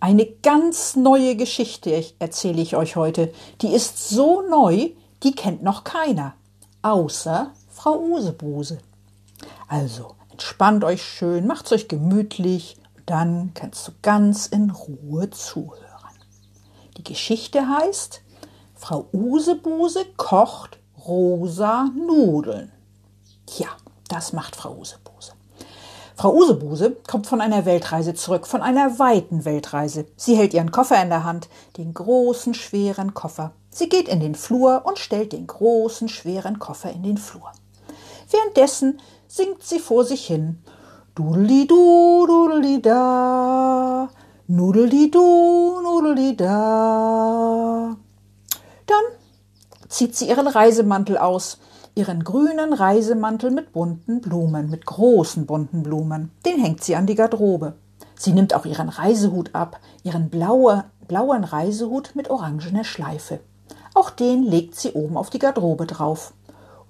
eine ganz neue Geschichte erzähle ich euch heute. Die ist so neu, die kennt noch keiner, außer Frau Usebuse. Also entspannt euch schön, macht's euch gemütlich, dann kannst du ganz in Ruhe zuhören. Die Geschichte heißt Frau Usebuse kocht rosa Nudeln. Ja, das macht Frau Usebuse. Frau Usebuse kommt von einer Weltreise zurück, von einer weiten Weltreise. Sie hält ihren Koffer in der Hand, den großen, schweren Koffer. Sie geht in den Flur und stellt den großen, schweren Koffer in den Flur. Währenddessen singt sie vor sich hin. Dudeli-du, dudeli-da, nudeli-du, nudeli-da. Dann zieht sie ihren Reisemantel aus, ihren grünen Reisemantel mit bunten Blumen, mit großen bunten Blumen. Den hängt sie an die Garderobe. Sie nimmt auch ihren Reisehut ab, ihren blaue, blauen Reisehut mit orangener Schleife. Auch den legt sie oben auf die Garderobe drauf.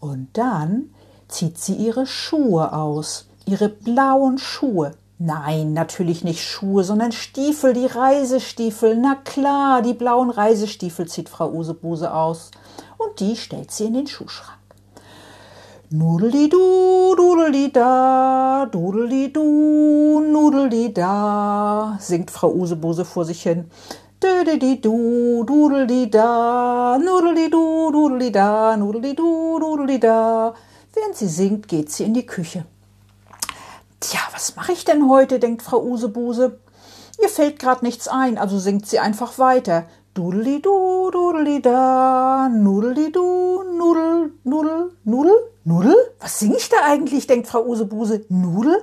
Und dann zieht sie ihre Schuhe aus, ihre blauen Schuhe. Nein, natürlich nicht Schuhe, sondern Stiefel, die Reisestiefel. Na klar, die blauen Reisestiefel zieht Frau Usebuse aus. Und die stellt sie in den Schuhschrank. Nudeli-du, dudeli-da, dudeli-du, nudeli-da, singt Frau Usebuse vor sich hin. Dödeli-du, dudeli-da, nudeli-du, dudeli-da, nudeli-du, dudeli-da. Während sie singt, geht sie in die Küche. Tja, was mache ich denn heute, denkt Frau Usebuse. Ihr fällt grad nichts ein, also singt sie einfach weiter. Dudeli-du, dudeli-da, nudeli-du, nudel, nudel, nudel. Nudel? Was singe ich da eigentlich? denkt Frau Usebuse. Nudel?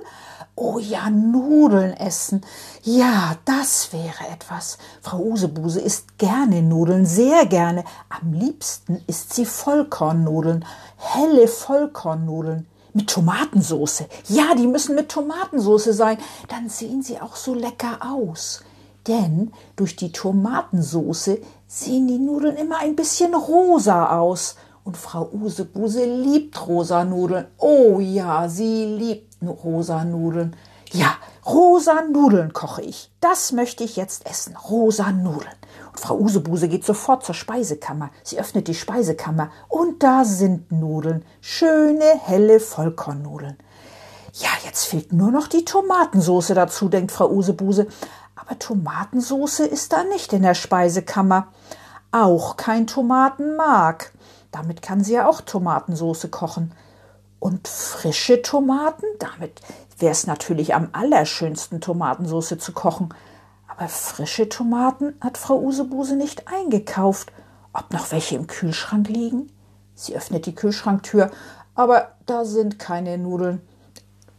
Oh ja, Nudeln essen. Ja, das wäre etwas. Frau Usebuse isst gerne Nudeln, sehr gerne. Am liebsten isst sie Vollkornnudeln, helle Vollkornnudeln mit Tomatensoße. Ja, die müssen mit Tomatensoße sein. Dann sehen sie auch so lecker aus. Denn durch die Tomatensoße sehen die Nudeln immer ein bisschen rosa aus. Und Frau Usebuse liebt rosa Nudeln. Oh ja, sie liebt rosa Nudeln. Ja, rosa Nudeln koche ich. Das möchte ich jetzt essen. Rosa Nudeln. Und Frau Usebuse geht sofort zur Speisekammer. Sie öffnet die Speisekammer und da sind Nudeln. Schöne, helle Vollkornnudeln. Ja, jetzt fehlt nur noch die Tomatensoße dazu, denkt Frau Usebuse. Aber Tomatensoße ist da nicht in der Speisekammer. Auch kein Tomatenmark. Damit kann sie ja auch Tomatensoße kochen. Und frische Tomaten, damit wäre es natürlich am allerschönsten, Tomatensoße zu kochen. Aber frische Tomaten hat Frau Usebuse nicht eingekauft. Ob noch welche im Kühlschrank liegen? Sie öffnet die Kühlschranktür, aber da sind keine Nudeln.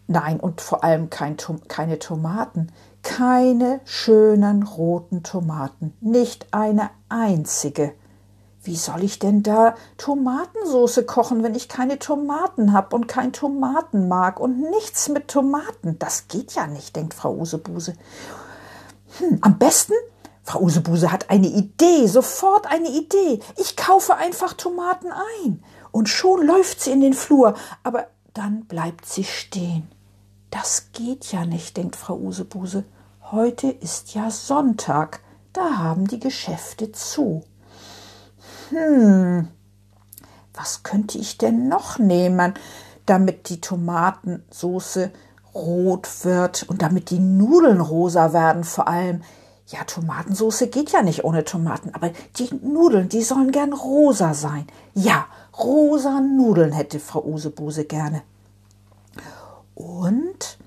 Nein, und vor allem kein, keine Tomaten. Keine schönen roten Tomaten. Nicht eine einzige. Wie soll ich denn da Tomatensoße kochen, wenn ich keine Tomaten habe und kein Tomatenmark und nichts mit Tomaten? Das geht ja nicht, denkt Frau Usebuse. Hm, am besten, Frau Usebuse hat eine Idee, sofort eine Idee. Ich kaufe einfach Tomaten ein. Und schon läuft sie in den Flur, aber dann bleibt sie stehen. Das geht ja nicht, denkt Frau Usebuse. Heute ist ja Sonntag, da haben die Geschäfte zu hm, was könnte ich denn noch nehmen, damit die Tomatensoße rot wird und damit die Nudeln rosa werden vor allem. Ja, Tomatensoße geht ja nicht ohne Tomaten, aber die Nudeln, die sollen gern rosa sein. Ja, rosa Nudeln hätte Frau Usebuse gerne. Und,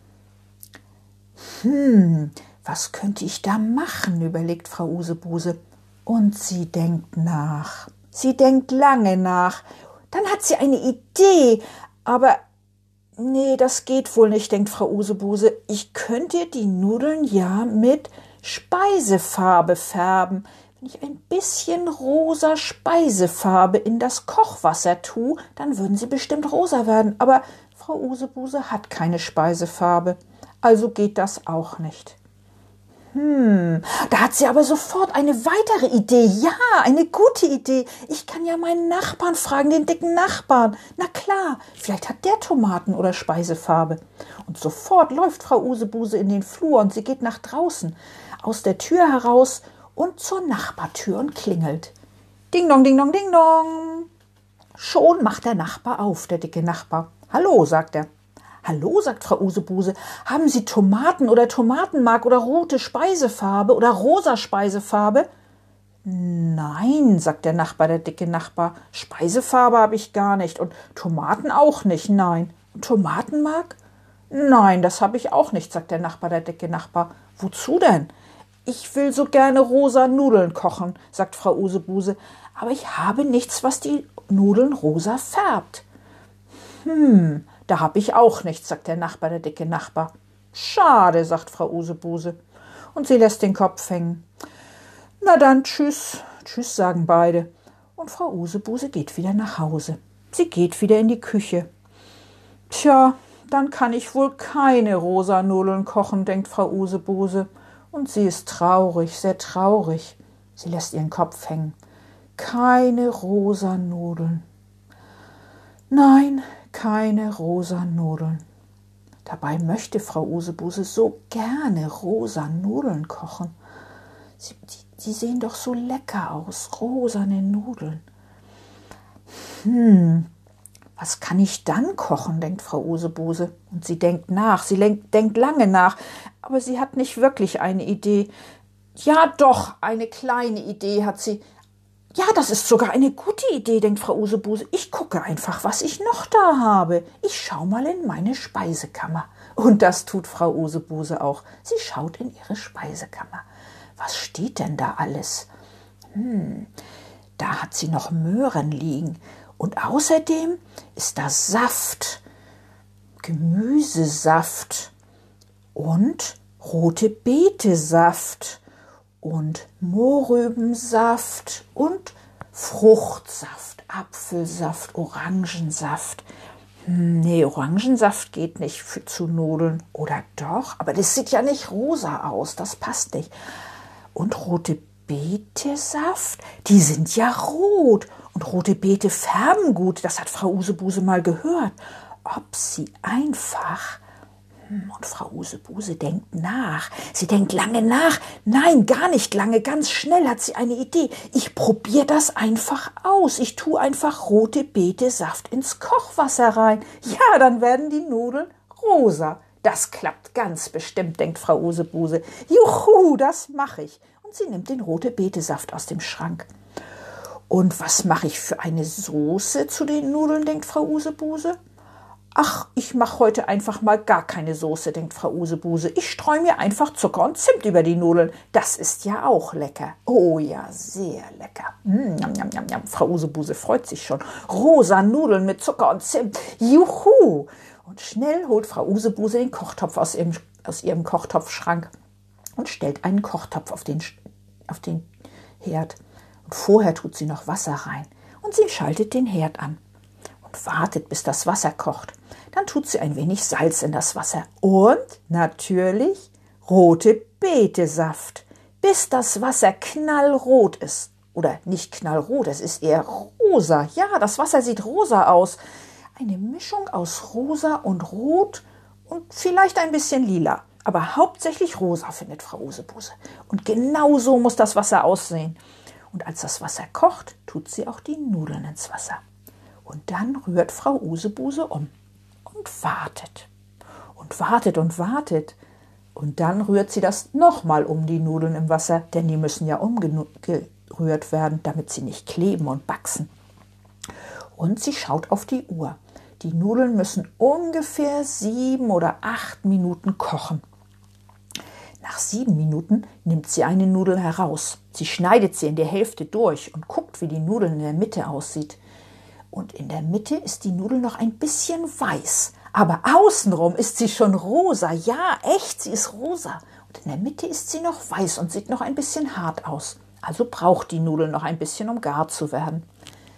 hm, was könnte ich da machen, überlegt Frau Usebuse. Und sie denkt nach. Sie denkt lange nach. Dann hat sie eine Idee. Aber nee, das geht wohl nicht, denkt Frau Usebuse. Ich könnte die Nudeln ja mit Speisefarbe färben. wenn ich ein bisschen rosa Speisefarbe in das Kochwasser tue, dann würden sie bestimmt rosa werden. Aber Frau Usebuse hat keine Speisefarbe, also geht das auch nicht. Hm, da hat sie aber sofort eine weitere Idee. Ja, eine gute Idee. Ich kann ja meinen Nachbarn fragen, den dicken Nachbarn. Na klar, vielleicht hat der Tomaten oder Speisefarbe. Und sofort läuft Frau Usebuse in den Flur und sie geht nach draußen, aus der Tür heraus und zur Nachbartür und klingelt. Ding dong, ding dong, ding dong. Schon macht der Nachbar auf, der dicke Nachbar. Hallo, sagt er. Hallo, sagt Frau Usebuse, haben Sie Tomaten oder Tomatenmark oder rote Speisefarbe oder rosa Speisefarbe? Nein, sagt der Nachbar, der dicke Nachbar, Speisefarbe habe ich gar nicht und Tomaten auch nicht, nein. Tomatenmark? Nein, das habe ich auch nicht, sagt der Nachbar, der dicke Nachbar. Wozu denn? Ich will so gerne rosa Nudeln kochen, sagt Frau Usebuse, aber ich habe nichts, was die Nudeln rosa färbt. Hm, da hab ich auch nichts, sagt der Nachbar, der dicke Nachbar. Schade, sagt Frau Usebuse. Und sie lässt den Kopf hängen. Na dann, tschüss. Tschüss, sagen beide. Und Frau Usebuse geht wieder nach Hause. Sie geht wieder in die Küche. Tja, dann kann ich wohl keine rosa Nudeln kochen, denkt Frau Usebuse. Und sie ist traurig, sehr traurig. Sie lässt ihren Kopf hängen. Keine rosa Nudeln. Nein, keine rosa Nudeln. Dabei möchte Frau Usebuse so gerne rosa Nudeln kochen. Sie, die, die sehen doch so lecker aus, rosane Nudeln. Hm, was kann ich dann kochen, denkt Frau Usebuse. Und sie denkt nach, sie denkt lange nach, aber sie hat nicht wirklich eine Idee. Ja, doch, eine kleine Idee hat sie, ja, das ist sogar eine gute Idee, denkt Frau Usebuse. Ich gucke einfach, was ich noch da habe. Ich schau mal in meine Speisekammer. Und das tut Frau Usebuse auch. Sie schaut in ihre Speisekammer. Was steht denn da alles? Hm, da hat sie noch Möhren liegen. Und außerdem ist da Saft, Gemüsesaft und rote Beetesaft und Mohrrübensaft und Fruchtsaft, Apfelsaft, Orangensaft. Hm, nee, Orangensaft geht nicht für, zu Nudeln. Oder doch? Aber das sieht ja nicht rosa aus. Das passt nicht. Und rote Beetesaft, die sind ja rot. Und rote Beete färben gut. Das hat Frau Usebuse mal gehört. Ob sie einfach und Frau Usebuse denkt nach. Sie denkt lange nach. Nein, gar nicht lange. Ganz schnell hat sie eine Idee. Ich probiere das einfach aus. Ich tue einfach rote Beetesaft ins Kochwasser rein. Ja, dann werden die Nudeln rosa. Das klappt ganz bestimmt, denkt Frau Usebuse. Juhu, das mache ich. Und sie nimmt den rote Beetesaft aus dem Schrank. Und was mache ich für eine Soße zu den Nudeln, denkt Frau Usebuse. Ach, ich mache heute einfach mal gar keine Soße, denkt Frau Usebuse. Ich streue mir einfach Zucker und Zimt über die Nudeln. Das ist ja auch lecker. Oh ja, sehr lecker. Mm, njam, njam, njam. Frau Usebuse freut sich schon. Rosa Nudeln mit Zucker und Zimt. Juhu! Und schnell holt Frau Usebuse den Kochtopf aus ihrem, aus ihrem Kochtopfschrank und stellt einen Kochtopf auf den, auf den Herd. Und vorher tut sie noch Wasser rein. Und sie schaltet den Herd an und wartet, bis das Wasser kocht. Dann tut sie ein wenig Salz in das Wasser und natürlich rote Betesaft, bis das Wasser knallrot ist. Oder nicht knallrot, es ist eher rosa. Ja, das Wasser sieht rosa aus. Eine Mischung aus rosa und rot und vielleicht ein bisschen lila. Aber hauptsächlich rosa, findet Frau Usebuse. Und genau so muss das Wasser aussehen. Und als das Wasser kocht, tut sie auch die Nudeln ins Wasser. Und dann rührt Frau Usebuse um und wartet und wartet und wartet. Und dann rührt sie das nochmal um die Nudeln im Wasser, denn die müssen ja umgerührt werden, damit sie nicht kleben und wachsen. Und sie schaut auf die Uhr. Die Nudeln müssen ungefähr sieben oder acht Minuten kochen. Nach sieben Minuten nimmt sie eine Nudel heraus. Sie schneidet sie in der Hälfte durch und guckt, wie die Nudel in der Mitte aussieht und in der Mitte ist die Nudel noch ein bisschen weiß. Aber außenrum ist sie schon rosa. Ja, echt, sie ist rosa. Und in der Mitte ist sie noch weiß und sieht noch ein bisschen hart aus. Also braucht die Nudel noch ein bisschen, um gar zu werden.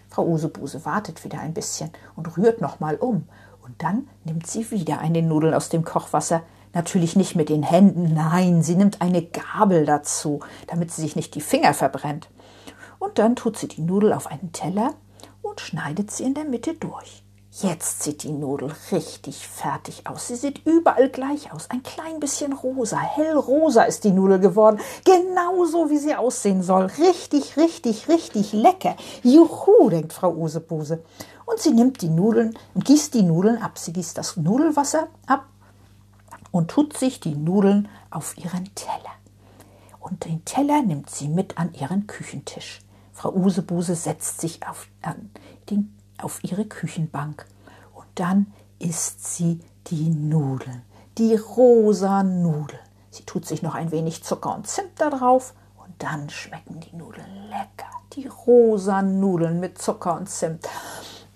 Frau Usebuse wartet wieder ein bisschen und rührt nochmal um. Und dann nimmt sie wieder eine Nudel aus dem Kochwasser. Natürlich nicht mit den Händen, nein, sie nimmt eine Gabel dazu, damit sie sich nicht die Finger verbrennt. Und dann tut sie die Nudel auf einen Teller und schneidet sie in der Mitte durch. Jetzt sieht die Nudel richtig fertig aus. Sie sieht überall gleich aus. Ein klein bisschen rosa, hellrosa ist die Nudel geworden. Genauso wie sie aussehen soll. Richtig, richtig, richtig lecker. Juhu, denkt Frau Usebuse. Und sie nimmt die Nudeln und gießt die Nudeln ab. Sie gießt das Nudelwasser ab und tut sich die Nudeln auf ihren Teller. Und den Teller nimmt sie mit an ihren Küchentisch. Frau Usebuse setzt sich auf, an den auf ihre Küchenbank. Und dann isst sie die Nudeln, die rosa Nudeln. Sie tut sich noch ein wenig Zucker und Zimt da drauf und dann schmecken die Nudeln lecker. Die rosa Nudeln mit Zucker und Zimt.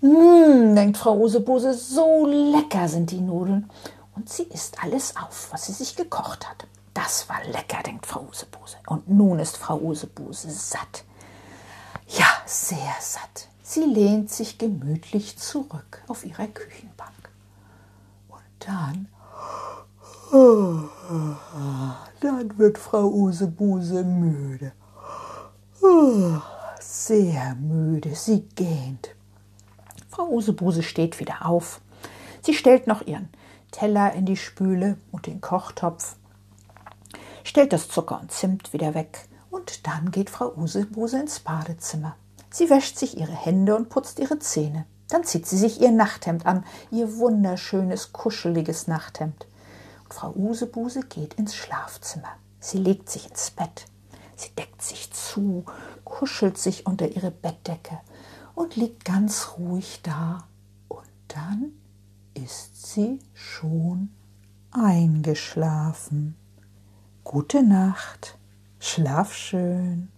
Mmh, denkt Frau Usebuse, so lecker sind die Nudeln. Und sie isst alles auf, was sie sich gekocht hat. Das war lecker, denkt Frau Usebuse. Und nun ist Frau Usebuse satt. Sehr satt. Sie lehnt sich gemütlich zurück auf ihrer Küchenbank. Und dann, dann wird Frau Usebuse müde. Sehr müde, sie gähnt. Frau Usebuse steht wieder auf. Sie stellt noch ihren Teller in die Spüle und den Kochtopf, stellt das Zucker und Zimt wieder weg und dann geht Frau Usebuse ins Badezimmer. Sie wäscht sich ihre Hände und putzt ihre Zähne. Dann zieht sie sich ihr Nachthemd an, ihr wunderschönes, kuscheliges Nachthemd. Und Frau Usebuse geht ins Schlafzimmer. Sie legt sich ins Bett. Sie deckt sich zu, kuschelt sich unter ihre Bettdecke und liegt ganz ruhig da. Und dann ist sie schon eingeschlafen. Gute Nacht, schlaf schön.